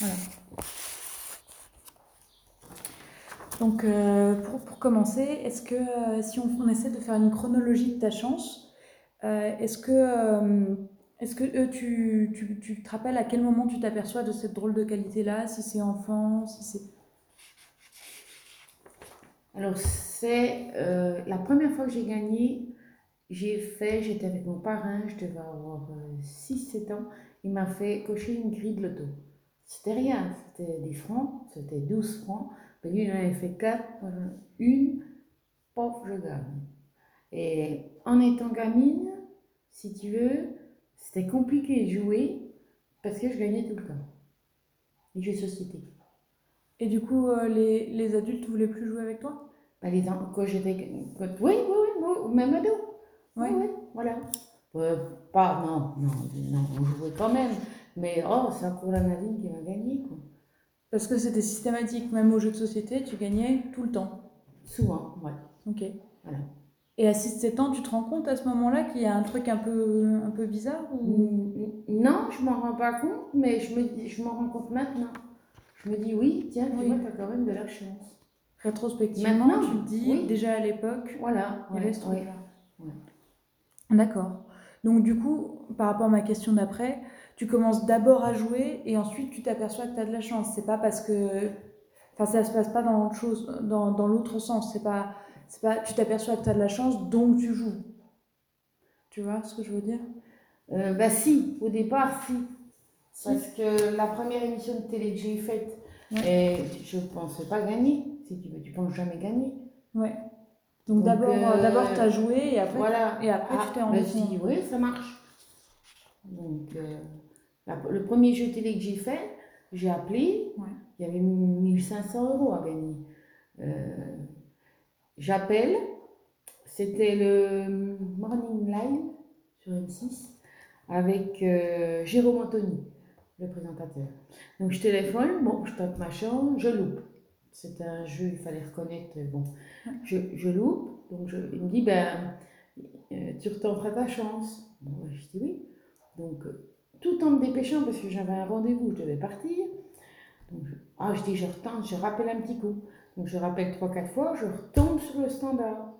Voilà. Donc, euh, pour, pour commencer, est-ce que euh, si on, on essaie de faire une chronologie de ta chance, euh, est-ce que, est-ce que tu, tu, tu te rappelles à quel moment tu t'aperçois de cette drôle de qualité-là, si c'est enfant, si c'est... Alors, c'est la première fois que j'ai gagné, j'ai fait, j'étais avec mon parrain, je devais avoir 6-7 ans, il m'a fait cocher une grille de loto. C'était rien, c'était des francs, c'était 12 francs, mais lui il en avait fait 4, une, pof, je gagne. Et en étant gamine, si tu veux, c'était compliqué de jouer parce que je gagnais tout le temps. Les jeux de société. Et du coup, euh, les, les adultes voulaient plus jouer avec toi? Bah, les quand j'étais. Oui, oui, oui, même ado. Oui, oui, voilà. Euh, pas, non, non, non, on jouait quand même. Mais oh, c'est encore la Nadine qui va gagner, quoi. Parce que c'était systématique, même aux jeux de société, tu gagnais tout le temps. Souvent, ouais. Ok. Voilà. Et à 6-7 ans, tu te rends compte à ce moment-là qu'il y a un truc un peu, un peu bizarre ou... Non, je m'en rends pas compte, mais je me je m'en rends compte maintenant. Je me dis, oui, tiens, tu Oui. vois, t'as quand même de la chance. Rétrospectivement, Maintenant, tu te dis, oui. déjà à l'époque, Voilà, il y avait ce truc-là. D'accord. Donc du coup, par rapport à ma question d'après, tu commences d'abord à jouer et ensuite tu t'aperçois que tu as de la chance. C'est pas parce que... Enfin, ça se passe pas dans l'autre chose, dans, dans l'autre sens. C'est pas, c'est pas, tu t'aperçois que tu as de la chance, donc tu joues. Tu vois ce que je veux dire? Euh, bah si, au départ, si. Parce que la première émission de télé que j'ai faite, Ouais. et je pensais pas gagner. Si tu veux, tu penses jamais gagner. Ouais. Donc, Donc, d'abord, euh, d'abord tu as joué et après, Voilà. et après Ah, tu t'es bah, rendu dis, compte. oui, ça marche. Donc, euh, la- le premier jeu télé que j'ai fait, j'ai appelé, Ouais. il y avait 1500 euros à gagner. Euh, J'appelle, c'était le Morning Live sur M6 avec euh, Jérôme Anthony, le présentateur. Donc je téléphone, bon, je tape ma chambre, je loupe. C'était un jeu, il fallait reconnaître, euh, bon, je, je loupe, donc je, il me dit, ben, euh, tu retenteras ta chance. Bon, je dis oui. Donc, tout en me dépêchant, parce que j'avais un rendez-vous, je devais partir. Donc, je- ah, je dis, je retente, je rappelle un petit coup. Donc, je rappelle trois, quatre fois, je retombe sur le standard.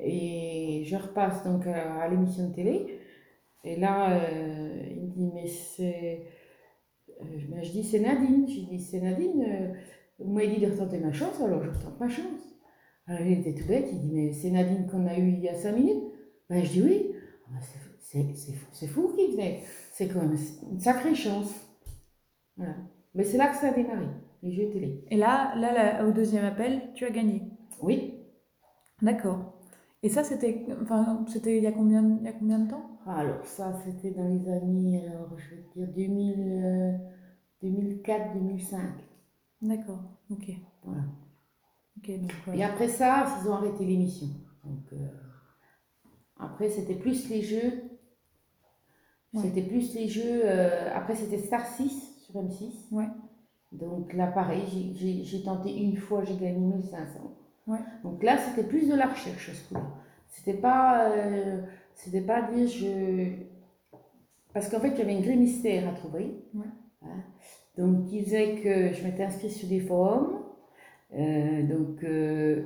Et je repasse donc à, à l'émission de télé. Et là, euh, il me dit, mais c'est. euh, ben, je dis, c'est Nadine. Je dis, c'est Nadine. euh, vous m'avez dit de retenter ma chance, alors je retente ma chance. Alors, il était tout bête, il dit, mais c'est Nadine qu'on a eu il y a cinq minutes. Ben, je dis oui. C'est- fou, qu'il venait. C'est quand même une sacrée chance. Voilà. Mais c'est là que ça a démarré, les jeux télé. Et là, là, là, au deuxième appel, tu as gagné. Oui. D'accord. Et ça, c'était, enfin, il y a combien, il y a combien de temps? Alors ça, c'était dans les années, alors je te dire 2000, euh, 2004-2005. D'accord. Ok. Voilà. Ok. Donc, Et après ça, ils ont arrêté l'émission. Donc euh, après, c'était plus les jeux. Ouais. C'était plus les jeux. euh, après, c'était Star 6 sur M6. Ouais. Donc là, pareil, j'ai- tenté une fois, j'ai gagné 1500. Ouais. Donc là, c'était plus de la recherche, ce coup-là. C'était pas, euh, c'était pas dire je. Parce qu'en fait, il y avait une grille mystère à trouver. Hein. Donc, qui faisait que je m'étais inscrite sur des forums. Euh, donc, euh,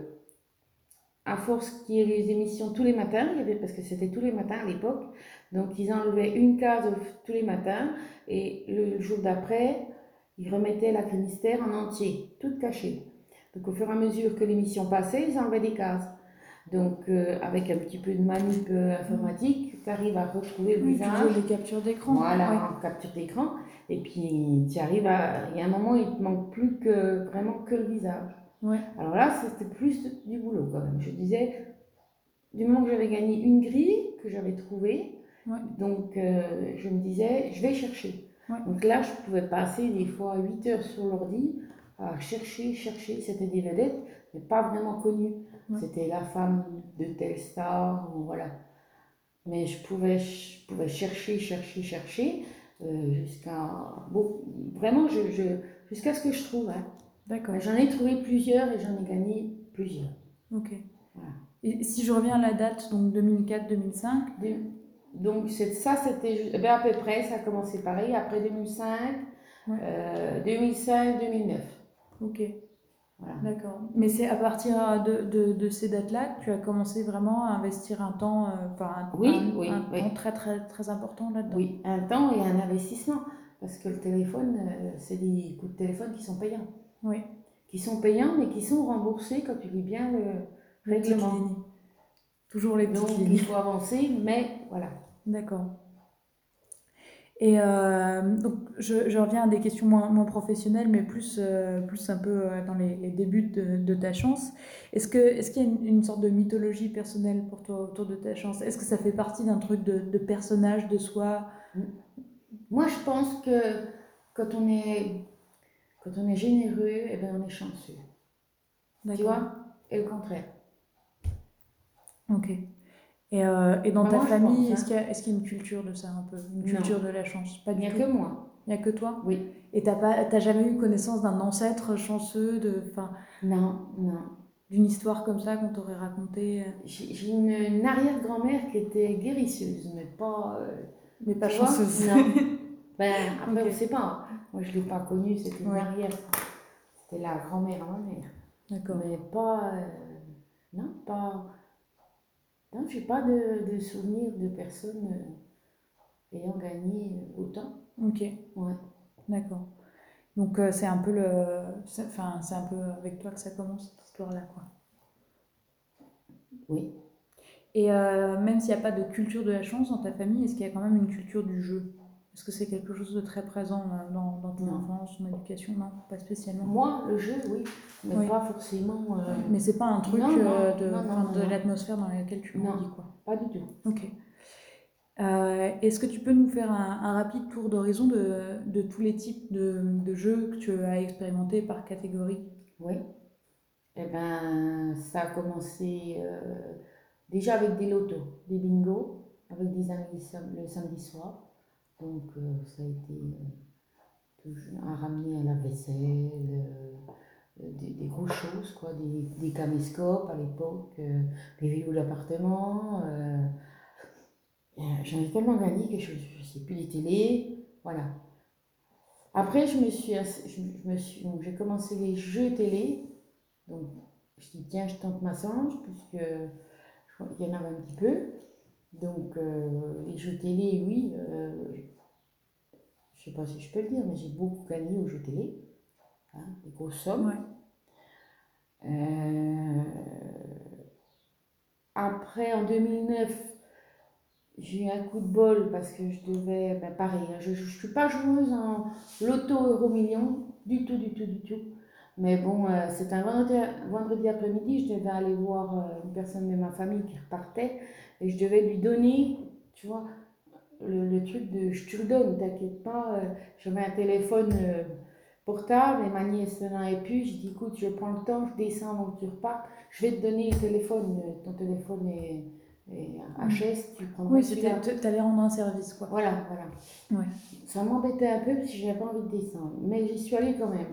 à force qu'il y ait les émissions tous les matins, il y avait, parce que c'était tous les matins à l'époque, donc ils enlevaient une case tous les matins et le jour d'après, ils remettaient la mystère en entier, toute cachée. Donc au fur et à mesure que l'émission passait, ils enlevaient des cases. Donc euh, avec un petit peu de manip euh, informatique, tu arrives à retrouver le Oui, visage. des captures d'écran. Voilà, Ouais. en capture d'écran. Et puis, tu arrives à. Il y a un moment, il te manque plus que vraiment que le visage. Ouais. Alors là, c'était plus du boulot quand même. Je disais, du moment que j'avais gagné une grille que j'avais trouvée, Ouais. donc euh, je me disais, je vais chercher. Ouais. Donc là, je pouvais passer des fois 8 heures sur l'ordi à chercher, chercher. C'était des vedettes, mais pas vraiment connues. Ouais. C'était la femme de telle star, ou voilà. Mais je pouvais, je pouvais chercher, chercher, chercher, euh, jusqu'à. Bon, vraiment, je, je- jusqu'à ce que je trouve. hein. D'accord. J'en ai trouvé plusieurs et j'en ai gagné plusieurs. Ok. Voilà. Et si je reviens à la date, donc 2004-2005, Des- Donc ça, c'était ben, à peu près, ça a commencé pareil. Après 2005, Ouais. Euh, 2005-2009. Ok, Voilà. d'accord. Mais c'est à partir de, de, de ces dates-là que tu as commencé vraiment à investir un temps, euh, enfin un, Oui, un- oui, un oui. temps très très très important là-dedans. Oui, un temps et un investissement. Parce que le téléphone, euh, c'est des coups de téléphone qui sont payants. Oui. Qui sont payants, mais qui sont remboursés quand tu lis bien le règlement. Toujours les Donc, lignes. il faut avancer, mais voilà. D'accord. Et euh, donc, je, je reviens à des questions moins, moins professionnelles, mais plus, euh, plus un peu euh, dans les, les débuts de, de ta chance. Est-ce qu'il y a une, une sorte de mythologie personnelle pour toi autour de ta chance? Est-ce que ça fait partie d'un truc de, de personnage, de soi? Moi, je pense que quand on est, quand on est généreux, eh ben, on est chanceux. Tu vois? Et le contraire. Ok. Et, euh, et dans Bah, ta famille, pense, est-ce qu'il y a, y une culture de ça un peu? Une Non. culture de la chance? Pas Il du n'y a tout. que moi. Il n'y a que toi? Oui. Et pas, t'as jamais eu connaissance d'un ancêtre chanceux, de, Non, non. d'une histoire comme ça qu'on t'aurait racontée, euh, J'ai une, une arrière-grand-mère qui était guérisseuse, mais pas. euh, mais pas tu chanceuse? Non. Ben, après, on ne sait pas. Moi, je ne l'ai pas connue, c'était une Ouais. arrière. C'était la grand-mère à ma mère. D'accord. Mais pas. euh, non, pas. Non, j'ai pas de, de souvenir de personnes euh, ayant gagné autant. Ok, Ouais. d'accord. Donc euh, c'est un peu le, enfin c'est un peu avec toi que ça commence cette histoire-là, quoi. Oui. Et euh, même s'il n'y a pas de culture de la chance dans ta famille, est-ce qu'il y a quand même une culture du jeu? Est-ce que c'est quelque chose de très présent euh, dans, dans ton enfance, ton éducation? Non, pas spécialement. Moi, le jeu, oui, mais Oui. pas forcément. euh, Mais c'est pas un truc Non, non, euh, de, non, de l'atmosphère dans laquelle tu grandis, quoi. Pas du tout. Ok. Euh, est-ce que tu peux nous faire un, un rapide tour d'horizon de, de tous les types de, de jeux que tu as expérimentés par catégorie? Oui. Eh ben, ça a commencé euh, déjà avec des lotos, des bingos, avec des amis le samedi soir. Donc, euh, ça a été euh, à ramener à la vaisselle, euh, euh, des, des grosses choses, quoi, des, des caméscopes à l'époque, euh, des vidéos d'appartement. euh, euh, J'en ai tellement gagné que je ne sais plus les télés. Voilà. Après, je me suis, je, me suis, j'ai commencé les jeux télé. Donc, je dis, tiens, je tente ma chance, puisque qu'il y en avait un petit peu. Donc, euh, les jeux télé, oui, je sais pas si je peux le dire, mais j'ai beaucoup gagné aux jeux télé. Hein, des grosses sommes. Ouais. Euh, après, en 2009, j'ai eu un coup de bol parce que je devais, ben pareil, hein, je ne suis pas joueuse en loto euro million, du tout, du tout, du tout. Mais bon, euh, c'est un vendredi, vendredi après-midi, je devais aller voir euh, une personne de ma famille qui repartait et je devais lui donner, tu vois, le, le truc de je te le donne, t'inquiète pas. euh, J'avais un téléphone euh, portable et ma nièce n'en avait plus. J'ai dit, écoute, je prends le temps, je descends que tu repartes. Je vais te donner le téléphone. euh, Ton téléphone est, est HS, tu prendras Oui, c'était, t'allais rendre un service, quoi. Voilà, voilà. Ouais. Ça m'embêtait un peu parce que j'avais pas envie de descendre. Mais j'y suis allée quand même.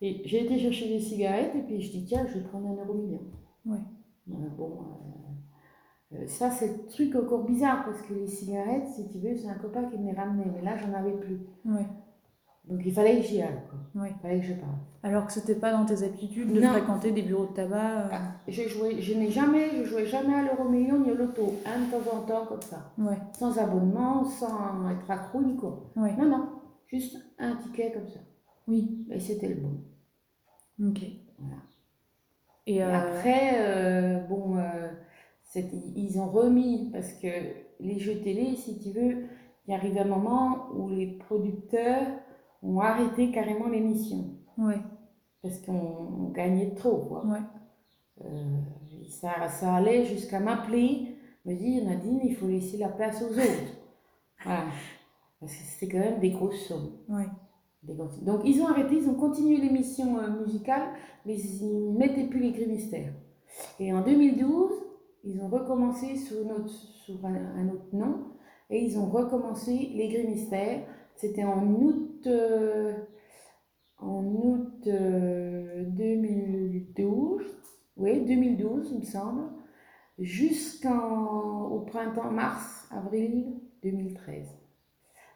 Et j'ai été chercher des cigarettes et puis je dis, tiens, je vais prendre un euro million. Euh, bon, euh, ça c'est le truc encore bizarre parce que les cigarettes, si tu veux, c'est un copain qui me les ramenait. Mais là, j'en avais plus. Donc il fallait que j'y aille. Quoi. Ouais. Il fallait que je parle. Alors que c'était pas dans tes habitudes de Non. fréquenter des bureaux de tabac. euh, Je jouais, je n'ai jamais, je jouais jamais à l'euro million ni au loto, un de temps en temps comme ça, Ouais, sans abonnement, sans être accro ni quoi. ouais, Non, non, juste un ticket comme ça. oui, Et c'était le bon. ok. Voilà. Et Et euh, après, euh, bon, euh, ils ont remis, parce que les jeux télé, si tu veux, il arrive un moment où les producteurs ont arrêté carrément l'émission, ouais, parce qu'on on gagnait trop, quoi. ouais, Euh, ça, ça allait jusqu'à m'appeler, me dire, Nadine, il faut laisser la place aux autres. Voilà. Parce que c'était quand même des grosses sommes. grosses- Donc ils ont arrêté, ils ont continué l'émission euh, musicale, mais ils ne mettaient plus les mystères. Et en 2012, ils ont recommencé sous, un, autre nom, et ils ont recommencé les gris mystères. C'était en août, euh, en août euh, 2012, oui, 2012, il me semble, jusqu'au printemps, mars, avril 2013.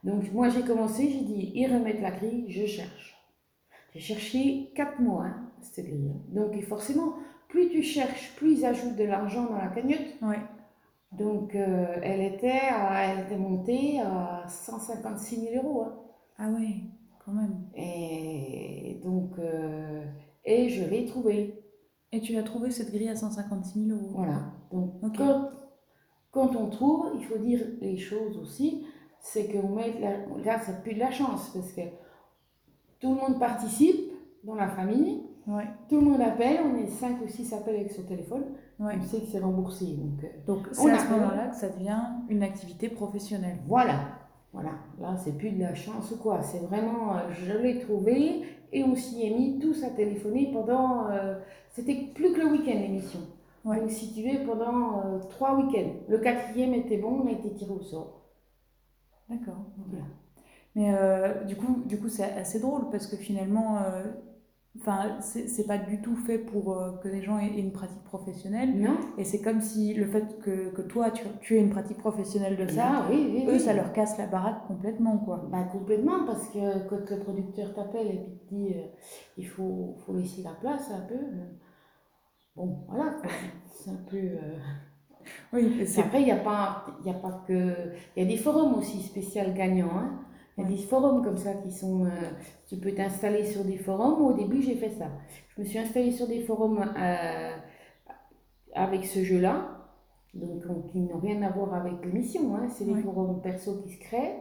Donc moi j'ai commencé, j'ai dit, ils remettent la grille, je cherche. J'ai cherché 4 mois, hein, cette grille. Donc forcément, plus tu cherches, plus ils ajoutent de l'argent dans la cagnotte. Ouais. Donc euh, elle, était à- elle était montée à 156 000 euros. hein. Ah ouais, quand même. Et donc, euh, et je l'ai trouvée. Et tu as trouvé cette grille à 156 000 euros. Voilà. Donc, quand, quand on trouve, il faut dire les choses aussi. C'est qu'on met. la- là, c'est plus de la chance parce que tout le monde participe dans la famille. Ouais. Tout le monde appelle. On est 5 ou 6 appels avec son téléphone. ouais. On sait que c'est remboursé. Donc, euh, Donc On c'est à ce moment-là que ça devient une activité professionnelle. voilà. Voilà. Là, c'est plus de la chance ou quoi. C'est vraiment. euh, je l'ai trouvé et on s'y est mis tous à téléphoner pendant. euh, C'était plus que le week-end l'émission. Ouais. Donc, si tu veux, pendant euh, trois week-ends. Le quatrième était bon, on a été tiré au sort. D'accord. Voilà. Mais euh, du coup, du coup, c'est assez drôle parce que finalement, enfin, c'est pas du tout fait pour euh, que les gens aient, aient une pratique professionnelle. Non Et c'est comme si le fait que, que toi, tu, tu aies une pratique professionnelle de ça, Ah, oui, oui, eux, oui. ça leur casse la baraque complètement, quoi. Bah, complètement, parce que quand le producteur t'appelle et puis te dit euh, il faut, faut laisser la place un peu. euh, bon, voilà, c'est un peu. euh, Oui, C'est Après, il n'y a, pas- y a pas que. Il y a des forums aussi spécial gagnants. hein. Il y a des forums comme ça qui sont. euh, tu peux t'installer sur des forums. Au début, j'ai fait ça. Je me suis installée sur des forums euh, avec ce jeu-là. Donc, on- qui n'ont rien à voir avec l'émission. Hein. C'est des forums perso qui se créent.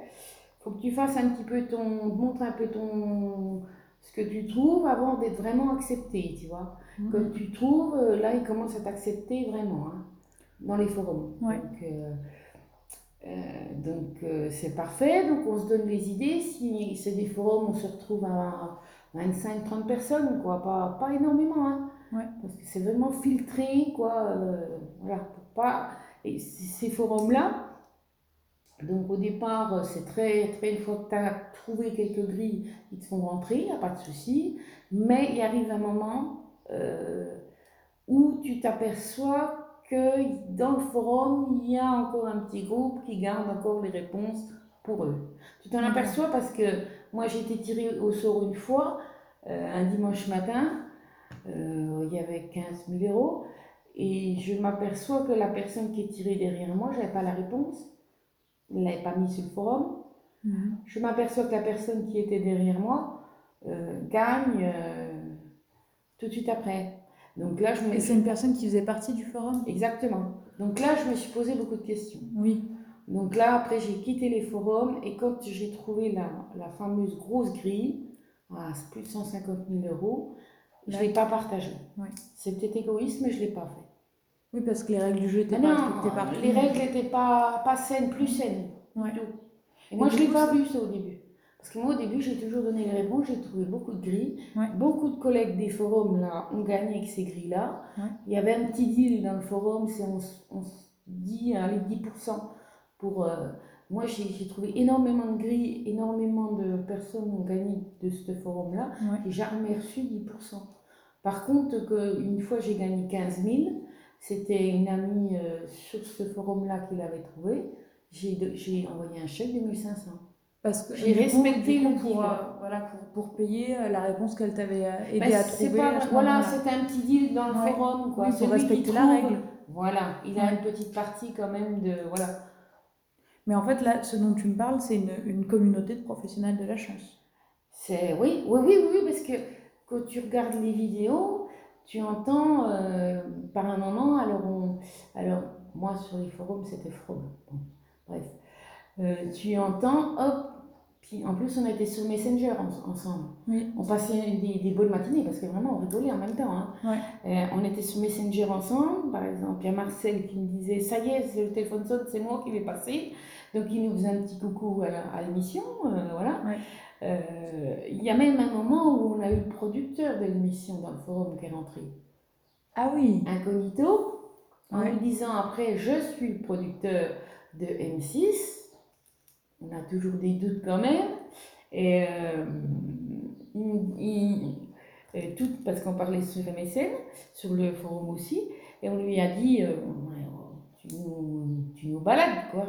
Faut que tu fasses un petit peu ton. montre un peu ton. ce que tu trouves avant d'être vraiment accepté, tu vois. Mhm. Comme tu trouves, euh, là, ils commencent à t'accepter vraiment hein, dans les forums. Ouais. Donc, euh, donc euh, c'est parfait. Donc, on se donne des idées. Si c'est des forums, on se retrouve à 25-30 personnes, quoi. Pas, pas énormément, hein. Ouais. Parce que c'est vraiment filtré, quoi. euh, voilà, pour pas. Et ces forums-là, donc au départ, euh, c'est très, très, une fois que tu as trouvé quelques grilles, ils te font rentrer, il n'y a pas de souci. Mais il arrive un moment euh, où tu t'aperçois que dans le forum, il y a encore un petit groupe qui garde encore les réponses pour eux. Tu t'en Mhm. aperçois parce que moi j'ai été tirée au sort une fois, euh, un dimanche matin, euh, il y avait 15 000 euros, et je m'aperçois que la personne qui est tirée derrière moi, je n'avais pas la réponse, je ne l'avais pas mis sur le forum. Mhm. Je m'aperçois que la personne qui était derrière moi euh, gagne tout de suite après. Donc là, je me c'est une personne qui faisait partie du forum? Exactement. Donc là, je me suis posé beaucoup de questions. Oui. Donc là, après, j'ai quitté les forums et quand j'ai trouvé la, la fameuse grosse grille, à plus de 150 000 euros, je ne l'ai pas partagée. C'est peut-être égoïste, mais je ne l'ai pas fait. Oui, parce que les règles du jeu n'étaient pas non, respectées par les règles n'étaient pas, pas saines, plus saines. Ouais. tout. Et moi, je ne l'ai pas vu ça au début. Parce que moi, au début, j'ai toujours donné les réponses, j'ai trouvé beaucoup de grilles. Ouais. Beaucoup de collègues des forums là, ont gagné avec ces grilles-là. Ouais. Il y avait un petit deal dans le forum, c'est on, on se dit allez, 10% pour. euh, moi, j'ai trouvé énormément de grilles, énormément de personnes ont gagné de ce forum-là. Ouais. J'ai jamais reçu 10%. Par contre, que, une fois j'ai gagné 15 000, c'était une amie euh, sur ce forum-là qui l'avait trouvé. J'ai envoyé un chèque de 1500. Parce que J'ai respecté du coup, le pour, euh, voilà, pour, pour payer euh, la réponse qu'elle t'avait euh, aidé Ben, à trouver. pas- à voilà, c'était un petit deal dans le Ouais. forum. Quoi. Oui, pour respecter la trouve- règle. Voilà, il a Ouais. une petite partie quand même de. Voilà. Mais en fait, là, ce dont tu me parles, c'est une, une communauté de professionnels de la chance. C'est oui, oui, oui, oui, parce que quand tu regardes les vidéos, tu entends euh, par un moment, alors on, alors moi sur les forums c'était From, bon, bref, Euh, tu entends, hop, puis en plus on était sur Messenger en- ensemble, Oui. on passait des, des bonnes matinées parce que vraiment on rigolait en même temps. hein. Ouais. Euh, on était sur Messenger ensemble, par exemple, il y a Marcel qui me disait ça y est, c'est le téléphone sonne, c'est moi qui vais passer, donc il nous faisait un petit coucou à à l'émission, euh, voilà. Ouais. Euh, il y a même un moment où on a eu le producteur de l'émission dans le forum qui est rentré, Ah oui. incognito, en Ouais. nous disant après je suis le producteur de M6. On a toujours des doutes quand même. Et euh, il- il- et tout, parce qu'on parlait sur MSN, sur le forum aussi, et on lui a dit euh, Ouais, tu, nous, tu nous balades quoi.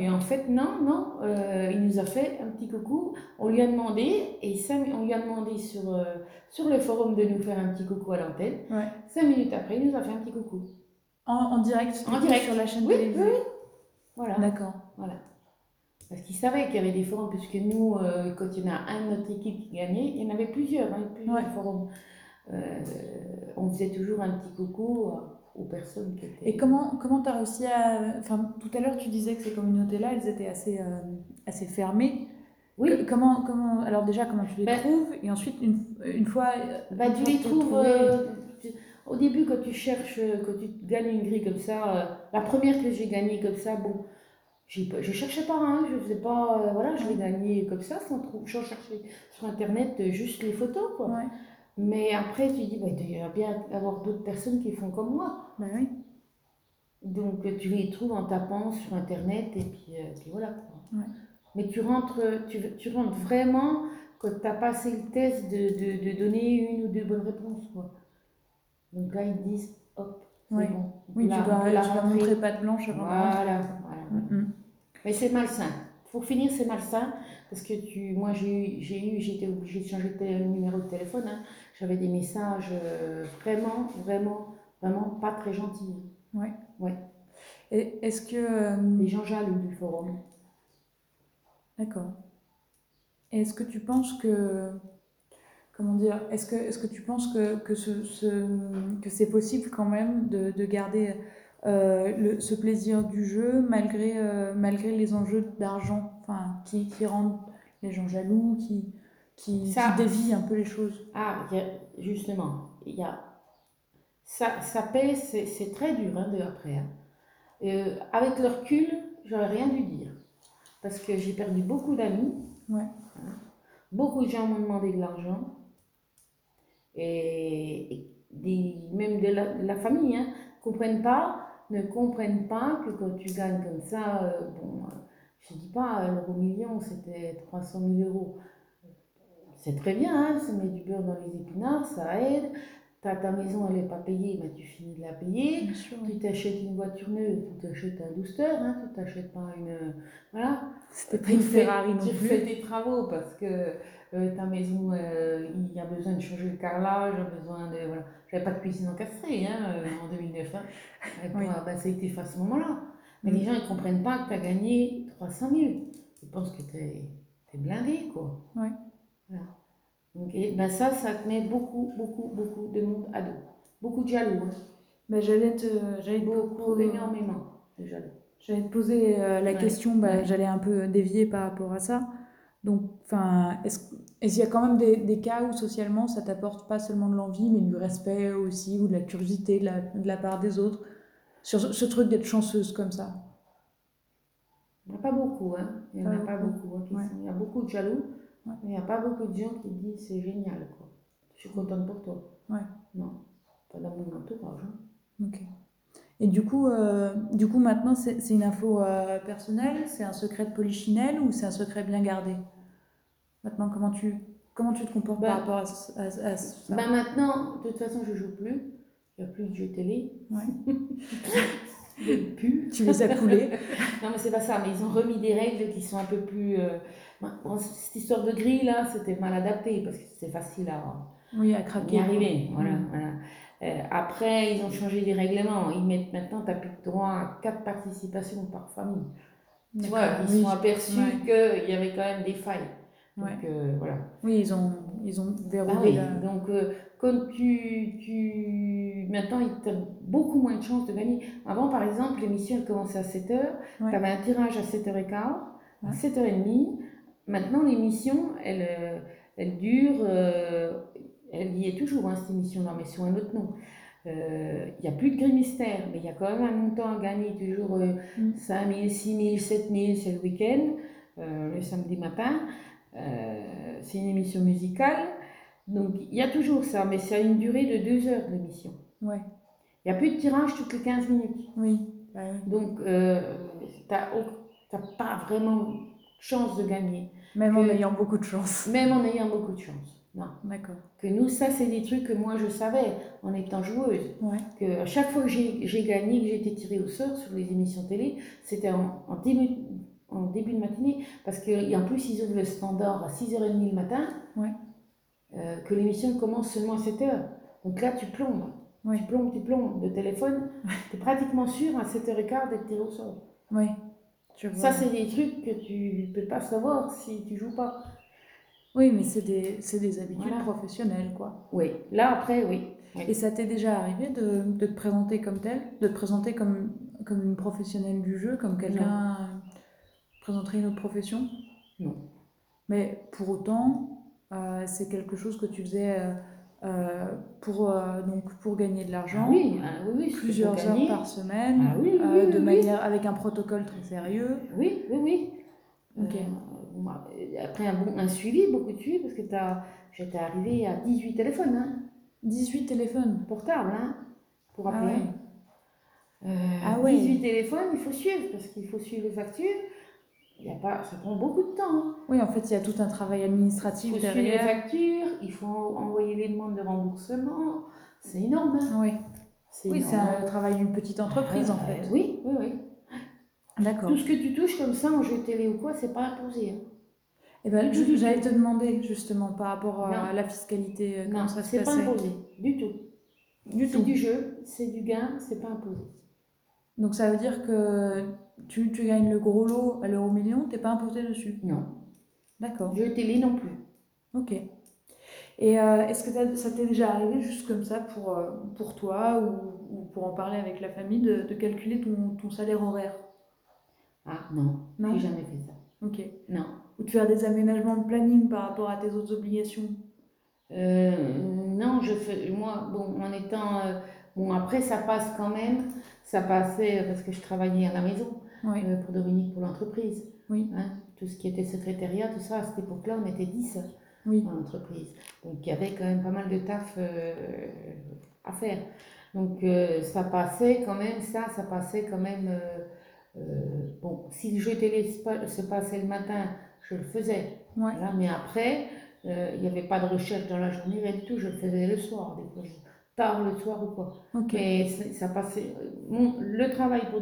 Et en fait, non, non, euh, il nous a fait un petit coucou. On lui a demandé, et cinq- on lui a demandé sur, euh, sur le forum de nous faire un petit coucou à l'antenne. Cinq minutes après, il nous a fait un petit coucou. En, en direct, En direct. sur la chaîne Oui, télévisée. oui, oui. Voilà. D'accord. voilà. Parce qu'il savait qu'il y avait des forums, puisque nous, euh, quand il y en a un de notre équipe qui gagnait, il y en avait plusieurs, hein, plusieurs Ouais. forums. Euh, on faisait toujours un petit coucou aux personnes qui étaient. Et comment comment tu as réussi à... Enfin, tout à l'heure, tu disais que ces communautés-là, elles étaient assez, euh, assez fermées. Oui. Que- comment, comment... Alors déjà, comment tu les Ben- trouves? Et ensuite, une, une fois... une tu les trouves. au début, quand tu cherches, quand tu gagnes une grille comme ça, euh, la première que j'ai gagnée comme ça, bon, je cherchais pas, hein, je faisais pas. euh, voilà, je l'ai gagnée comme ça, sans, trou- sans chercher sur internet euh, juste les photos, quoi. Ouais. Mais après, tu dis, bah, il y bien avoir d'autres personnes qui font comme moi. Bah oui. Donc, tu les trouves en tapant sur internet, et puis, euh, puis voilà, quoi. Ouais. Mais tu rentres, tu, tu rentres vraiment quand tu as passé le test de, de, de donner une ou deux bonnes réponses, quoi. Donc là, ils disent, hop, c'est Ouais. bon. on Oui, tu la- dois, peut tu la dois montrer patte blanche avant de rentrer. Voilà, voilà. Mm, mm. Mais c'est malsain. Pour finir, c'est malsain parce que tu, moi j'ai eu, été obligée de changer de numéro de téléphone. hein. J'avais des messages euh, vraiment, vraiment, vraiment pas très gentils. Et est-ce que... euh, Des gens jaloux du forum. D'accord. Est-ce que tu penses que... Comment dire Est-ce que, est-ce que tu penses que, que, ce, ce- que c'est possible quand même de, de garder le- ce plaisir du jeu malgré, euh, malgré les enjeux d'argent enfin, qui, qui rendent les gens jaloux, qui, qui, Ça- qui dévient un peu les choses Ah, y a- justement, il y a, ça, ça pèse, c'est c'est très dur hein, de après. hein. Euh, avec le recul, j'aurais rien dû dire. Parce que j'ai perdu beaucoup d'amis. Ouais. Hein. Beaucoup de gens m'ont demandé de l'argent. Et, et des, même de la, de la famille, hein, comprennent pas, ne comprennent pas que quand tu gagnes comme ça, euh, bon, euh, je dis pas, l'euro million, c'était 300 000 euros. C'est très bien, hein, ça met du beurre dans les épinards, ça aide. Ta, ta maison, elle n'est pas payée, bah, tu finis de la payer. Tu t'achètes une voiture neuve, tu t'achètes un booster, hein, tu t'achètes pas une... euh, Voilà. C'était pas Tu une fais- Ferrari non Tu plus. fais des travaux parce que euh, ta maison, euh, il y a besoin de changer le carrelage, besoin de... Voilà. J'avais pas de cuisine encastrée hein, euh, en 2009. Hein. Oui. ah, bah, ça a été fait à ce moment-là. Mais les gens, ils comprennent pas que tu as gagné 300 000. Ils pensent que tu es, blindé, quoi. Ouais. Voilà. Donc, et, ben ça, ça te met beaucoup, beaucoup, beaucoup de monde à dos. Beaucoup de jaloux. hein. Bah, j'allais te, j'allais Beaucoup, énormément de jaloux. J'allais te poser euh, la Ouais. question, bah, Ouais. j'allais un peu dévier par rapport à ça. Donc, enfin, est-ce qu'il y a quand même des, des cas où socialement ça t'apporte pas seulement de l'envie, mais du respect aussi, ou de la curiosité de la, de la part des autres, sur ce, ce truc d'être chanceuse comme ça Il n'y en a pas beaucoup, hein. Il n'y en a pas beaucoup. beaucoup. hein, Ouais. Il y a beaucoup de jaloux, Ouais. mais il n'y a pas beaucoup de gens qui disent c'est génial, quoi. Je suis contente pour toi. Ouais. Non, pas dans mon entourage. hein. Ok. Et du coup, euh, du coup maintenant, c'est c'est une info euh, personnelle, c'est un secret de polichinelle ou c'est un secret bien gardé? Maintenant, comment tu, comment tu te comportes Ben, par rapport à, ce- à- à ça Ben maintenant, de toute façon, je joue plus. Il n'y a plus de jeux télé. Ouais. plus. Tu les as coulés Non, mais c'est pas ça. Mais ils ont remis des règles qui sont un peu plus. euh, bon, cette histoire de grille, là, c'était mal adapté parce que c'est facile à. Oui, à y craquer. arriver. Voilà, Mm. voilà. Euh, après, ils ont changé les règlements. Ils mettent maintenant, tu n'as plus droit à quatre participations par famille. Tu vois, ils oui. sont aperçus Ouais. qu'il y avait quand même des failles. Donc, Ouais. euh, voilà. Oui, ils ont, ils ont Ah verrouillé oui, la... donc euh, quand tu, tu... Maintenant, tu as beaucoup moins de chances de gagner. Avant, par exemple, l'émission, commençait à 7h. Ouais. Tu avais un tirage à 7h15, à Ouais. 7h30. Maintenant, l'émission, elle, euh, elle dure... euh, elle y est toujours, hein, cette émission-là, mais sous un autre nom. Euh, Il n'y a plus de gris mystère, mais il y a quand même un montant à gagner, toujours euh, Mm. 5 000, 6 000, 7 000, c'est le week-end, euh, le samedi matin. Euh, c'est une émission musicale. Donc il y a toujours ça, mais c'est à une durée de 2 heures l'émission. Ouais, Il n'y a plus de tirage toutes les 15 minutes. oui. bah oui. Donc euh, tu n'as pas vraiment chance de gagner, Même en ayant beaucoup de chance. même en ayant beaucoup de chance. Non. D'accord. Que nous, ça, c'est des trucs que moi, je savais en étant joueuse. Ouais. Que à chaque fois que j'ai gagné, que j'ai été tirée au sort sur les émissions télé, c'était en, en début, en début de matinée. Parce qu'en plus, ils ouvrent le standard à 6h30 le matin. Ouais. euh, que l'émission commence seulement à 7h. Donc là, tu plombes. Ouais. Tu plombes, tu plombes. Le téléphone, tu es pratiquement sûr à 7h15 d'être tiré au sort. Oui. Ça, c'est des trucs que tu peux pas savoir si tu joues pas. Oui, mais c'est des, des habitudes Voilà. professionnelles, quoi. Oui, là, après, oui. Oui. Et ça t'est déjà arrivé de, de te présenter comme tel, de te présenter comme, comme une professionnelle du jeu, comme quelqu'un présenterait une autre profession? Non. Mais pour autant, euh, c'est quelque chose que tu faisais euh, euh, pour, euh, donc pour gagner de l'argent, Ah oui, ah oui, oui, plusieurs heures par semaine, Ah oui, oui, oui, de manière avec un protocole très sérieux. Oui, oui, oui. Ok. Moi, après un, bon, un suivi, beaucoup de suivi, parce que j'étais arrivée à 18 téléphones, hein, 18 téléphones. portables, hein, pour Ah appeler. Ah ouais. 18 téléphones, il faut suivre, parce qu'il faut suivre les factures. Il y a pas, ça prend beaucoup de temps. hein. Oui, en fait, il y a tout un travail Il administratif faut suivre les derrière. factures, il faut envoyer les demandes de remboursement. C'est énorme. hein. Oui, C'est oui c'est un travail d'une petite entreprise en Euh, fait. Oui, oui, oui. D'accord. Tout ce que tu touches comme ça en jeu télé ou quoi, c'est pas imposé. hein. Eh ben, j'allais te demander justement par rapport à Non. la fiscalité, comment Non, ça se c'est pas passait. imposé. Du tout. Du C'est tout. du jeu, c'est du gain, c'est pas imposé. Donc ça veut dire que tu, tu gagnes le gros lot à l'euro million, t'es pas imposé dessus? Non. D'accord. Jeu télé non plus. Ok. Et euh, est-ce que ça t'est déjà arrivé juste comme ça pour, euh, pour toi ou, ou pour en parler avec la famille de, de calculer ton, ton salaire horaire? Ah non, Non? j'ai jamais fait ça. Ok. Non. Ou de faire des aménagements de planning par rapport à tes autres obligations? Euh, non, je fais, moi, bon, en étant, euh, bon, après, ça passe quand même, ça passait parce que je travaillais à la maison Oui. euh, pour Dominique, pour l'entreprise. Oui. Hein, tout ce qui était secrétariat, tout ça, à cette époque-là, on était 10 Oui. dans l'entreprise. Donc, il y avait quand même pas mal de taf euh, à faire. Donc, euh, ça passait quand même, ça, ça passait quand même. bon, si le jeu télé se pa- se passait le matin, je le faisais. Voilà, mais après, il n'y avait pas de recherche dans la journée, rien du tout. Je le faisais le soir, des tard le soir ou quoi. Mais ça passait. euh, Mon, le travail pour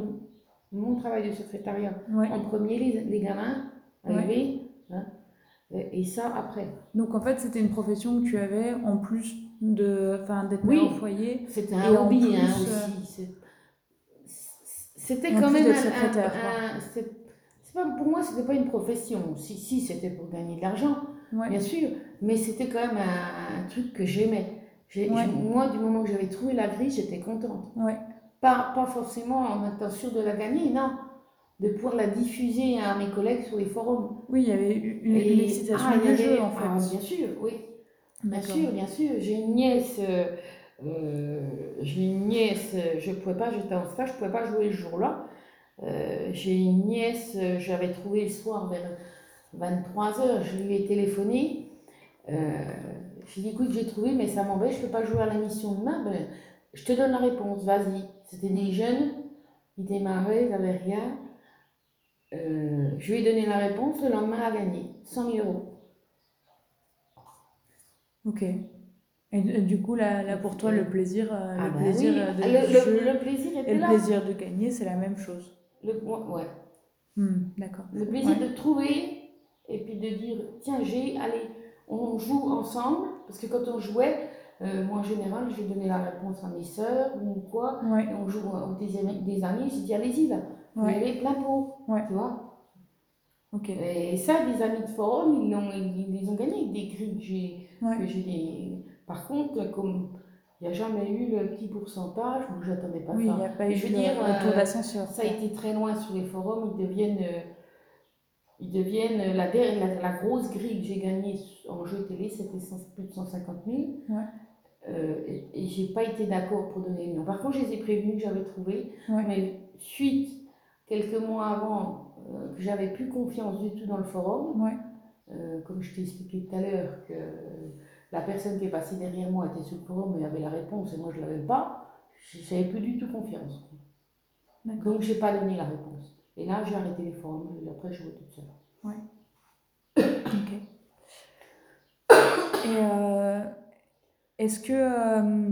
mon travail de secrétariat, Ouais. en premier, les, les gamins Ouais. arrivés, hein, et ça après. Donc en fait, c'était une profession que tu avais en plus de, enfin, d'être Oui. au foyer. C'était un hobby plus, hein, euh, aussi. c'est- C'était quand même un- un- un- c'est- c'est pas, pour moi, c'était pas une profession. Si, si, c'était pour gagner de l'argent, Ouais. bien sûr, mais c'était quand même un, un truc que j'aimais. Ouais. Moi, du moment que j'avais trouvé la grille, j'étais contente. Ouais. Pas, pas forcément en étant sûre de la gagner, non. De pouvoir la diffuser à mes collègues sur les forums. Oui, il y avait une, une Et- excitation ah, du avait- jeu en ah, fait. bien sûr, oui. Bien sûr, bien sûr. J'ai une nièce, euh, euh, j'ai une nièce, je pouvais pas, j'étais en stage, je pouvais pas jouer le jour-là. Euh, j'ai une nièce, j'avais trouvé le soir vers 23h, je lui ai téléphoné. Euh, j'ai dit, écoute, j'ai trouvé, mais ça m'embête, je peux pas jouer à la mission demain. Ben, je te donne la réponse, vas-y. C'était des jeunes, ils démarraient, ils n'avaient rien. Euh, je lui ai donné la réponse, le lendemain, a gagné 100 000 euros. Ok. Et du- du coup, là, là pour toi, le plaisir, euh, Ah le bah plaisir oui, euh, de le, le- le plaisir et le là. plaisir de gagner, c'est la même chose. Le, ouais, Hmm, D'accord. le plaisir Ouais. de trouver et puis de dire tiens, j'ai, allez, on joue ensemble. Parce que quand on jouait, euh, moi en général, j'ai donné la réponse à mes sœurs ou quoi. Ouais. Et on joue des, amis- des amis, j'ai dit allez-y là, vous Ouais. allez plein pot. Ouais. Tu vois Ok. Et ça, des amis de forum, ils, l'ont, ils, les ont gagnés avec des grilles. que J'ai, que j'ai. Par contre, comme il n'y a jamais eu le petit pourcentage, moi j'attendais pas Oui, il ça. n'y a pas eu je veux le dire, retour euh, d'ascenseur. Ça a été très loin sur les forums, ils deviennent, euh, ils deviennent la, der- la, la grosse grille que j'ai gagnée en jeu télé, c'était plus de 150 000. Ouais. Euh, et et j'ai pas été d'accord pour donner le nom. Par contre, je les ai prévenus que j'avais trouvé, Ouais. mais suite, quelques mois avant, euh, que j'avais plus confiance du tout dans le forum, Ouais. euh, comme je t'ai expliqué tout à l'heure, que la personne qui est passée derrière moi était sur le forum et avait la réponse et moi je ne l'avais pas, j'avais plus du tout confiance. Donc, j'ai pas donné la réponse. Et là, j'ai arrêté les forums. Et après, je jouais toute seule. Ok. Et euh, est-ce que, euh,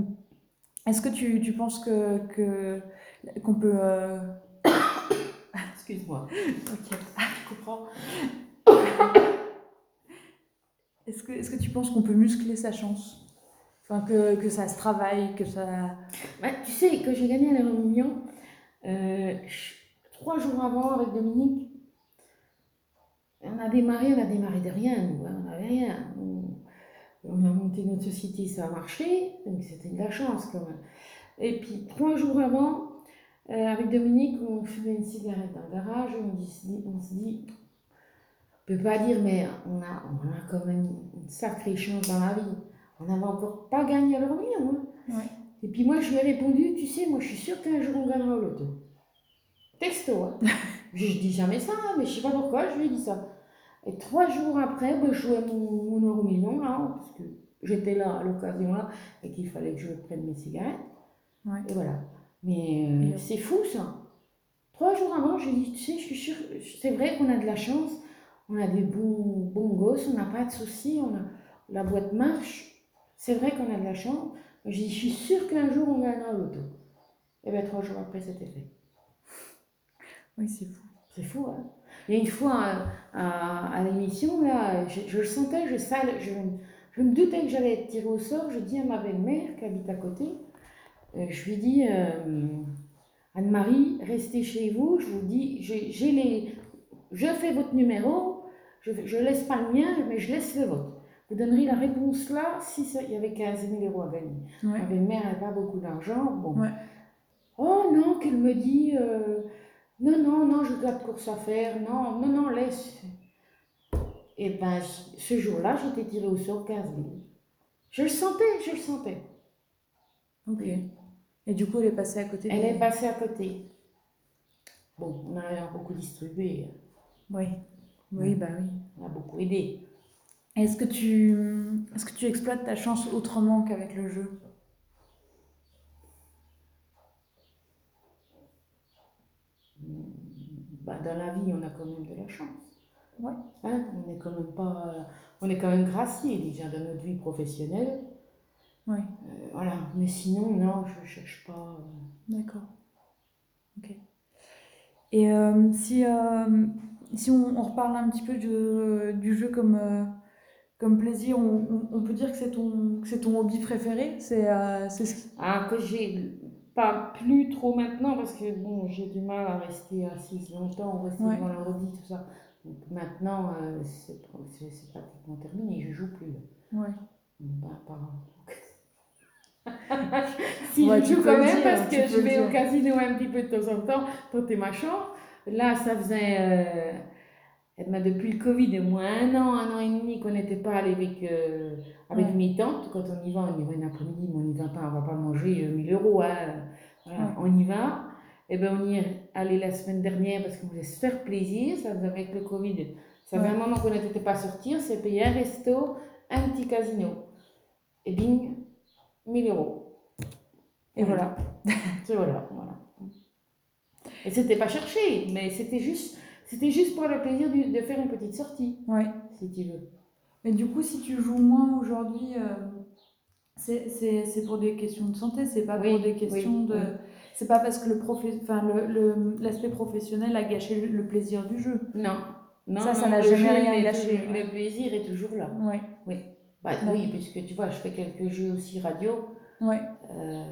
est-ce que tu, tu penses que, que, qu'on peut... euh, Excuse-moi. Ok, je comprends? Est-ce que, est-ce que tu penses qu'on peut muscler sa chance? Enfin, que, que ça se travaille, que ça... Ouais, tu sais, que j'ai gagné à la réunion, je- trois jours avant avec Dominique, on a démarré, on a démarré de rien, nous, hein, on n'avait rien. On, on a monté notre société, ça a marché, donc c'était de la chance quand même. Et puis trois jours avant, euh, avec Dominique, on fumait une cigarette dans le garage, on, dit- on se dit, on peut pas dire, mais on a, on a quand même une sacrée chance dans la vie. On n'avait encore pas gagné à l'Euro Million, hein. Ouais. Et puis moi, je lui ai répondu, tu sais, moi, je suis sûre qu'un jour, on gagnera au loto. Texto, hein. je, dis jamais ça, hein, mais je sais pas pourquoi, je lui ai dit ça. Et trois jours après, ben, je jouais mon, mon euro million, là, parce que j'étais là à l'occasion, là, et qu'il fallait que je prenne mes cigarettes. Ouais. Et voilà. Mais euh, c'est fou, ça. Trois jours avant, j'ai dit, tu sais, je suis sûre, c'est vrai qu'on a de la chance, on a des bons, bons gosses, on n'a pas de soucis, on a, la boîte marche. C'est vrai qu'on a de la chance. J'ai dit, je suis sûre qu'un jour, on gagnera au loto. Et bien, trois jours après, c'était fait. Oui, c'est fou. C'est fou, hein Il y a une fois, à, à l'émission, là, je, je le sentais, je, sale, je, je me doutais que j'allais être tirée au sort. Je dis à ma belle-mère, qui habite à côté, euh, je lui dis, euh, Anne-Marie, restez chez vous, je vous dis, j'ai les... Je fais votre numéro, je ne laisse pas le mien, mais je laisse le vôtre. Vous donnerez la réponse là si ça- il y avait 15 000 euros à gagner. Ouais. Ma belle-mère n'a pas beaucoup d'argent. Bon. Ouais. Oh non, qu'elle me dit euh, non, non, non, je garde course à faire. Non, non, non, laisse. Et ben, ce jour-là, j'étais tirée au sort 15 000. Je le sentais, je le sentais. Ok. Et du coup, elle est passée à côté de Elle est passée à côté. Bon, on a beaucoup distribué, Oui. Oui, bah oui. on a beaucoup aidé. Est-ce que tu, est-ce que tu exploites ta chance autrement qu'avec le jeu? Bah, dans la vie, on a quand même de la chance. Ouais. Hein, on n'est quand même pas, on est quand même gracié déjà dans notre vie professionnelle. Oui. Euh, voilà. Mais sinon, non, je cherche pas. euh, D'accord. Ok. Et euh, si, euh, si on, on reparle un petit peu du, du jeu comme, comme plaisir, on, on- on peut dire que c'est ton, que ton hobby préféré? C'est c'est ce qui- Ah, que j'ai pas plus trop maintenant parce que bon, j'ai du mal à rester assise longtemps, rester Ouais. devant l'ordi, tout ça. Donc maintenant, euh, c'est pratiquement terminé, je joue plus. Ouais. Bah, pas- si Ouais, je joue quand même dire, parce que je vais au dire. casino un petit peu de temps en temps, tenter ma chance. Là, ça faisait, euh, eh ben, depuis le Covid, au moins un an, un an et demi qu'on n'était pas allé avec, euh, avec Ouais. mes tantes. Quand on y va, on y va un après-midi, mais on n'y va pas, on va pas manger euh, 1000 euros. Hein. Voilà, Ouais. On y va. Et ben, on y est allé la semaine dernière parce qu'on voulait se faire plaisir. Ça faisait avec le Covid. Ça faisait Ouais. un moment qu'on n'était pas sortir. C'est payer un resto, un petit casino. Et bing, 1000 euros. Et voilà. Voilà, voilà. Et c'était pas cherché, mais c'était juste, c'était juste pour le plaisir de faire une petite sortie, Ouais. si tu veux. Mais du coup, si tu joues moins aujourd'hui, euh, c'est pour des questions de santé, c'est pas Oui, pour des questions oui, de. oui. C'est pas parce que le enfin, le- le- l'aspect professionnel a gâché le, le plaisir du jeu. Non, non, Ça, ça n'a le jamais rien gâché, toujours- ouais. Le plaisir est toujours là. Ouais. Bah, Ouais. Oui, puisque tu vois, je fais quelques jeux aussi radio, Ouais. euh,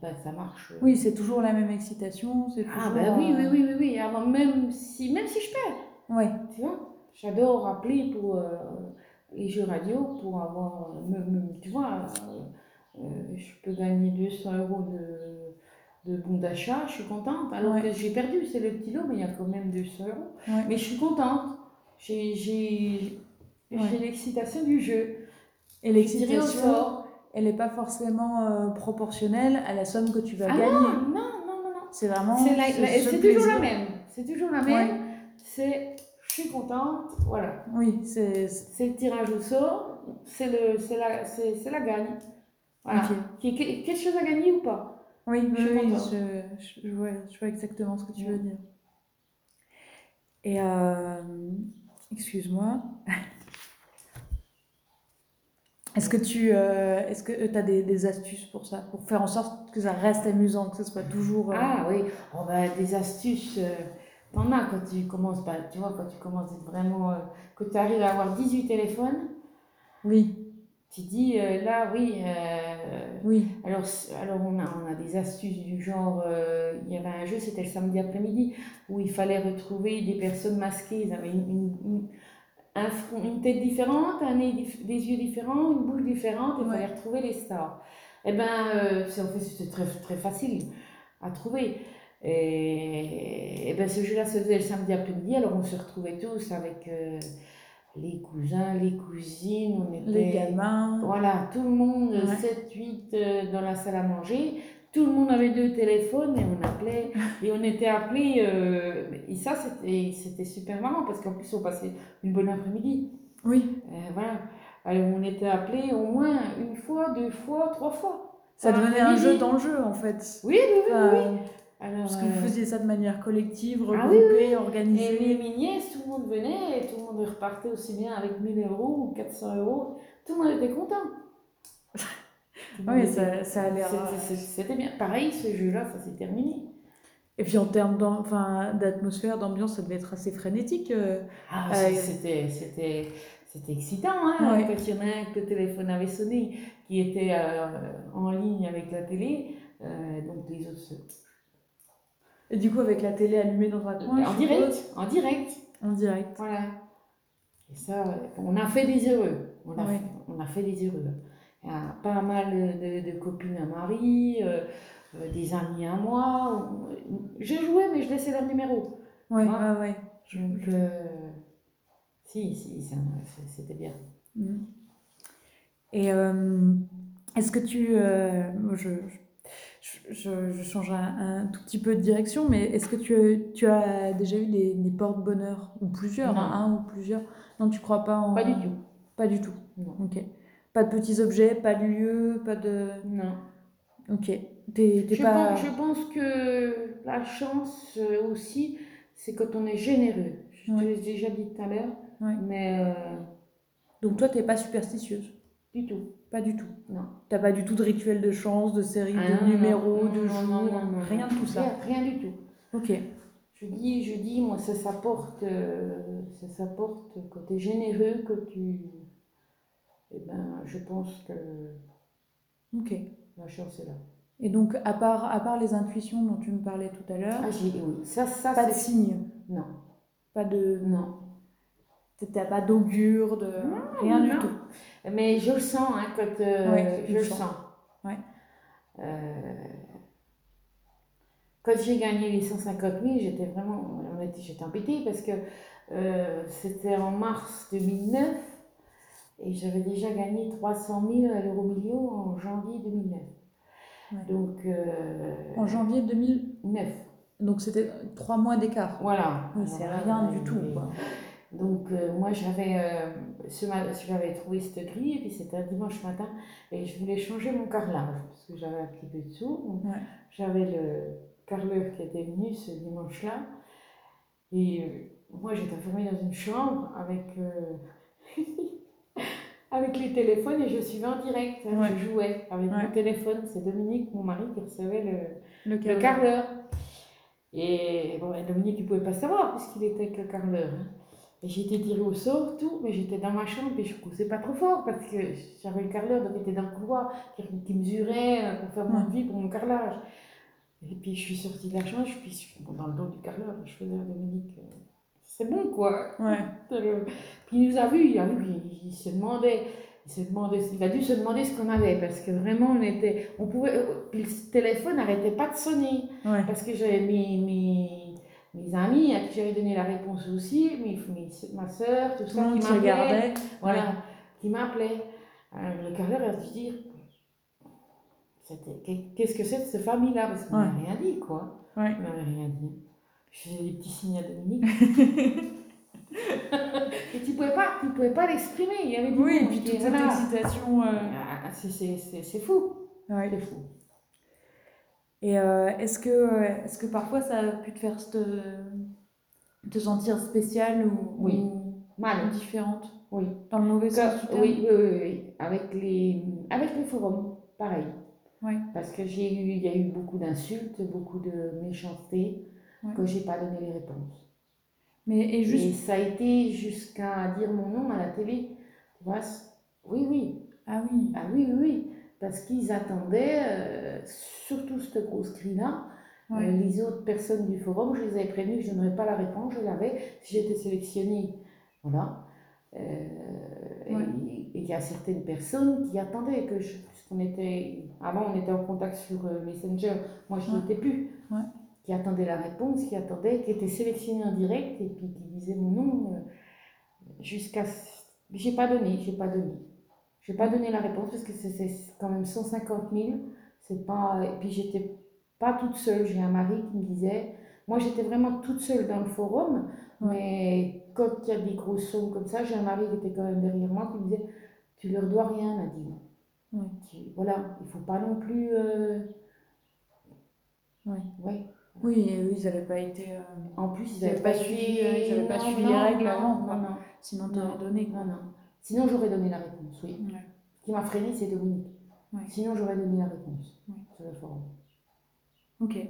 bah, ça marche. Oui, c'est toujours la même excitation. c'est Ah toujours, ben oui, oui, euh, oui, oui, oui. Avant, même si, même si je perds, Ouais. tu vois, j'adore appeler pour euh, les jeux radio pour avoir, euh, me- me- tu vois, euh, euh, je peux gagner 200 euros de, de bons d'achat, je suis contente. Alors Ouais. que j'ai perdu, c'est le petit lot, mais il y a quand même 200 euros. Ouais. Mais je suis contente. J'ai, j'ai, Ouais. l'excitation du jeu. Et l'excitation. Elle n'est pas forcément euh, proportionnelle à la somme que tu vas Ah gagner. non, non, non, non. C'est vraiment. C'est, la- ce- la- ce c'est toujours la même. C'est toujours la même. C'est, je suis contente, voilà. Oui, c'est. c'est- le tirage au sort, c'est, le, c'est, la, c'est, c'est la gagne. Voilà. ok. Qu'il y ait quelque chose à gagner ou pas? Oui, Je oui, je, je, vois, je vois exactement ce que tu Ouais. veux dire. Et euh, excuse-moi. Est-ce que tu euh, est-ce que tu as des, des astuces pour ça, pour faire en sorte que ça reste amusant, que ce soit toujours. euh, Ah oui, oh, bah, des astuces, euh, t'en as quand tu commences, bah, tu vois, quand tu commences vraiment, euh, que tu arrives à avoir 18 téléphones, Oui, tu dis euh, là, oui, euh, oui, alors, alors on a, on a des astuces du genre, euh, il y avait un jeu, c'était le samedi après-midi, où il fallait retrouver des personnes masquées, ils avaient une, une- une- un front- une tête différente, un nez des yeux différents, une bouche différente, il Ouais. fallait retrouver les stars. Eh ben, euh, c'est- en fait, c'était très, très facile à trouver. Et, et ben, ce jeu-là se faisait le samedi après-midi, alors on se retrouvait tous avec euh, les cousins, les cousines, on était... les gamins. Voilà, tout le monde, Ouais. 7, 8 euh, dans la salle à manger. Tout le monde avait deux téléphones et on appelait. et on était appelés. euh, et ça, c'était c'était super marrant parce qu'en plus, on passait une bonne après-midi. Oui, Euh, voilà. Alors, on était appelés au moins une fois, deux fois, trois fois. ça devenait un jeu dans le jeu en fait. Oui, oui, oui. Alors, Parce que vous euh, faisiez ça de manière collective, Ah oui, regroupée, et organisée. mes nièces, tout le monde venait et tout le monde repartait aussi bien avec 1000 euros ou 400 euros. Tout le monde était content. Monde Oui, ça, ça a l'air. C'était- c'était- bien. Pareil, ce jeu-là, ça s'est terminé. Et puis en termes d'atmosphère, d'ambiance, ça devait être assez frénétique. euh. Ah, Euh, c'était, c'était, excitant, hein, Ouais. quand il y en a un que le téléphone avait sonné, qui était euh, en ligne avec la télé, euh, donc les autres se- Et du coup, avec la télé allumée dans un coin. en direct, suppose. en direct, En direct. voilà. Et ça, euh, on a fait des heureux, on a, Ouais. fait, on a fait des heureux. Il y a pas mal de, de copines à Marie, euh, euh, des amis à moi. Je jouais, mais je laissais leur numéro. Ouais, ouais. Donc, euh, si, si, c'était bien. Mhm. Et euh, est-ce que tu. euh, je, je, je- je change un, un tout petit peu de direction, mais est-ce que tu, tu as déjà eu des, des porte-bonheur Ou plusieurs, Non. hein, un ou plusieurs? Non, tu crois pas en. Pas du tout. Pas du tout. Non. Ok. Pas de petits objets, pas de lieu, pas de. Non. Ok. T'es t'es Je, pas. pense, je pense que la chance euh, aussi, c'est quand on est généreux. Je Ouais. te l'ai déjà dit tout à l'heure, Ouais. mais euh, Donc toi, t'es pas superstitieuse? Du tout. Pas du tout. Non. T'as pas du tout de rituel de chance, de série, Ah, de numéros, de non, jours, rien de tout ça. Rien, rien du tout. Ok. Je dis, je dis, moi, ça s'apporte, euh, ça s'apporte quand tu es généreux, que tu. Eh ben, je pense que Ok. la chance est là. Et donc, à part, à part les intuitions dont tu me parlais tout à l'heure, Ah, oui, ça, ça, pas de c'est. signes, Non, pas de. non. T'as pas d'augure, de. rien du tout. Mais je le sens, hein, quand euh, Ouais, je le sens. sens. Ouais. Euh, quand j'ai gagné les 150 000, j'étais vraiment, j'étais embêtée parce que euh, c'était en mars 2009 et j'avais déjà gagné 300 000 à l'euro million en janvier 2009. Ouais. Donc, euh, En janvier 2000. 9, Donc, c'était trois mois d'écart. voilà. Oui, c'est rien du tout, quoi. Donc euh, moi j'avais euh, trouvé cette grille et puis c'était un dimanche matin et je voulais changer mon carrelage parce que j'avais un petit peu de sous. Ouais. J'avais le carreleur qui était venu ce dimanche-là et euh, moi j'étais enfermée dans une chambre avec avec les téléphones et je suivais en direct. hein, Ouais. Je jouais avec Ouais. mon téléphone. C'est Dominique, mon mari, qui recevait le, Le carreleur. Et bon, Dominique, il ne pouvait pas savoir puisqu'il était avec le carreleur. hein. Et été tirée au sort, tout, mais j'étais dans ma chambre et je poussais pas trop fort parce que j'avais le carreleur donc il était dans le couloir qui, qui mesurait euh, pour faire mon devis pour mon carrelage. Et puis je suis sortie de la chambre, je suis, je suis dans le dos du carreleur, je faisais à Dominique, euh, c'est bon quoi. Ouais. Euh, Puis il nous a vus, il a vu qu'il il se demandait, il se demandait, il a dû se demander ce qu'on avait parce que vraiment on était, on pouvait, euh, puis le téléphone n'arrêtait pas de sonner Ouais. parce que j'avais mes, mes, mes amis à qui j'avais donné la réponse aussi, mes, mes, ma soeur, tout Tout ça qui m'appelait, regardait. voilà, qui m'appelait. Alors, le carreleur a dû dire, qu'est-ce que c'est de cette famille-là? Parce qu'on Ouais. n'avait rien dit quoi. Ouais. On n'avait rien dit. Je faisais des petits signes à Dominique. et tu pouvais pas, tu pouvais pas l'exprimer. Il y avait du Oui, et puis toute cette excitation. euh, Ah, c'est- c'est fou. ouais. C'est fou. Et euh, est-ce que, euh, est-ce que parfois ça a pu te faire te, te sentir spéciale ou, Oui. ou- Mal. différente? Oui. Dans le mauvais sens oui, oui, oui, oui. Avec les, avec les forums, pareil. Ouais. Parce que j'ai eu, il y a eu beaucoup d'insultes, beaucoup de méchanceté, Ouais. que j'ai pas donné les réponses. Mais et Et juste. ça a été jusqu'à dire mon nom à la télé. Oui, oui, Ah oui. ah oui, oui, oui. Parce qu'ils attendaient, euh, surtout cette grosse cri-là, Ouais. Euh, les autres personnes du forum, je les avais prévenues que je n'aurais pas la réponse, je l'avais. Si j'étais sélectionnée, voilà. Euh, et- Ouais. Et il y a certaines personnes qui attendaient que je, puisqu'on était, avant on était en contact sur Messenger, moi je n'y Ouais. étais plus. Qui attendaient la réponse, qui attendaient, qui étaient sélectionnés en direct et puis qui disaient mon nom euh, jusqu'à. J'ai pas donné, j'ai pas donné. J'ai pas donné la réponse parce que c'est quand même 150 000. C'est pas. Et puis j'étais pas toute seule. J'ai un mari qui me disait. Moi j'étais vraiment toute seule dans le forum, mais quand il y a des grosses sommes comme ça, j'ai un mari qui était quand même derrière moi qui me disait Tu leur dois rien, Nadine. Tu- voilà, il faut pas non plus. euh, Ouais. ouais. Oui, eux, ils n'avaient pas été. euh, En plus, Ils avaient pas suivi, euh, ils avaient pas suivi les règles avant, Non, quoi. non, Sinon, Non. t'aurais donné. quoi. non, non. Sinon, j'aurais donné la réponse, oui. Ouais. Ce qui m'a freiné, c'est Dominique. Ouais. Sinon, j'aurais donné la réponse Ouais. sur le forum. Ok. Et,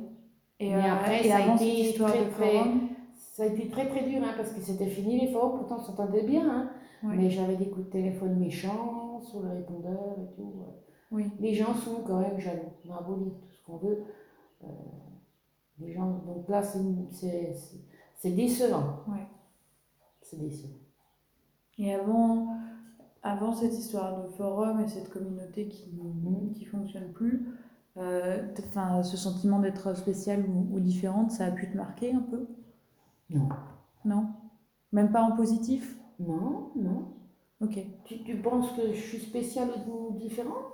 Mais euh, après, et ça a avant été cette histoire très, de forum. Ça a été très très dur, hein, parce que c'était fini les forums, pourtant on s'entendait bien, hein. Mais j'avais des coups de téléphone méchants sur le répondeur et tout. ouais. Oui. Les gens sont quand même jaloux. On a beau dire tout ce qu'on veut. euh, les gens, donc là, c'est décevant. Ouais. C'est décevant. Et avant, avant cette histoire de forum et cette communauté qui Mhm. qui fonctionne plus, euh, enfin, ce sentiment d'être spéciale ou, ou différente, ça a pu te marquer un peu? Non. Non? Même pas en positif? Non, non. Ok. Tu, tu penses que je suis spéciale ou différente?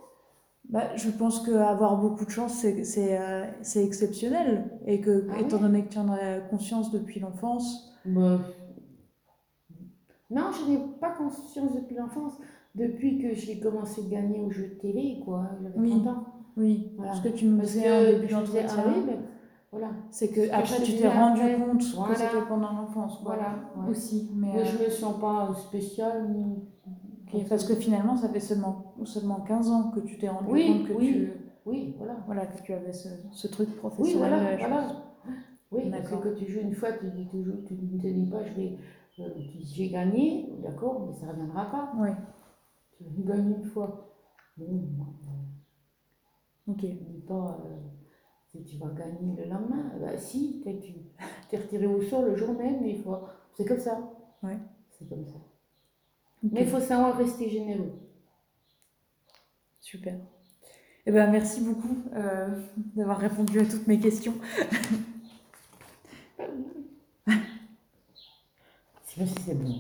Bah, je pense qu'avoir beaucoup de chance, c'est euh, exceptionnel. Et que, Ah étant donné que tu en as conscience depuis l'enfance, Bah, Non, je n'ai pas conscience depuis l'enfance. Depuis que j'ai commencé de gagner aux jeux de télé, quoi. J'avais Oui. 30 ans. oui, Voilà. ce que tu Parce disais que début d'entretien, ah oui, mais voilà. c'est que après tu t'es rendu après, compte voilà. que c'était pendant l'enfance. Voilà. Aussi, mais, Mais euh, je me sens pas spéciale. Ok, parce que finalement, ça fait seulement, seulement 15 ans que tu t'es rendu Oui, compte que oui. tu, Oui, voilà. voilà, que tu avais ce, ce truc Oui, professionnel voilà, la voilà. chose. Oui, parce que quand tu joues une fois, tu dis toujours, tu ne te dis pas, je vais, euh, j'ai gagné, d'accord, mais ça ne reviendra pas. Oui, Tu gagnes une fois. Bon, ok. tu ne dis pas, euh, si tu vas gagner le lendemain. Bah si, tu t'es retiré au sort le jour même, des fois. C'est comme ça. Ouais. C'est comme ça. Mais il faut savoir rester généreux. Super. Eh ben, merci beaucoup euh, d'avoir répondu à toutes mes questions. Je sais pas si c'est bon.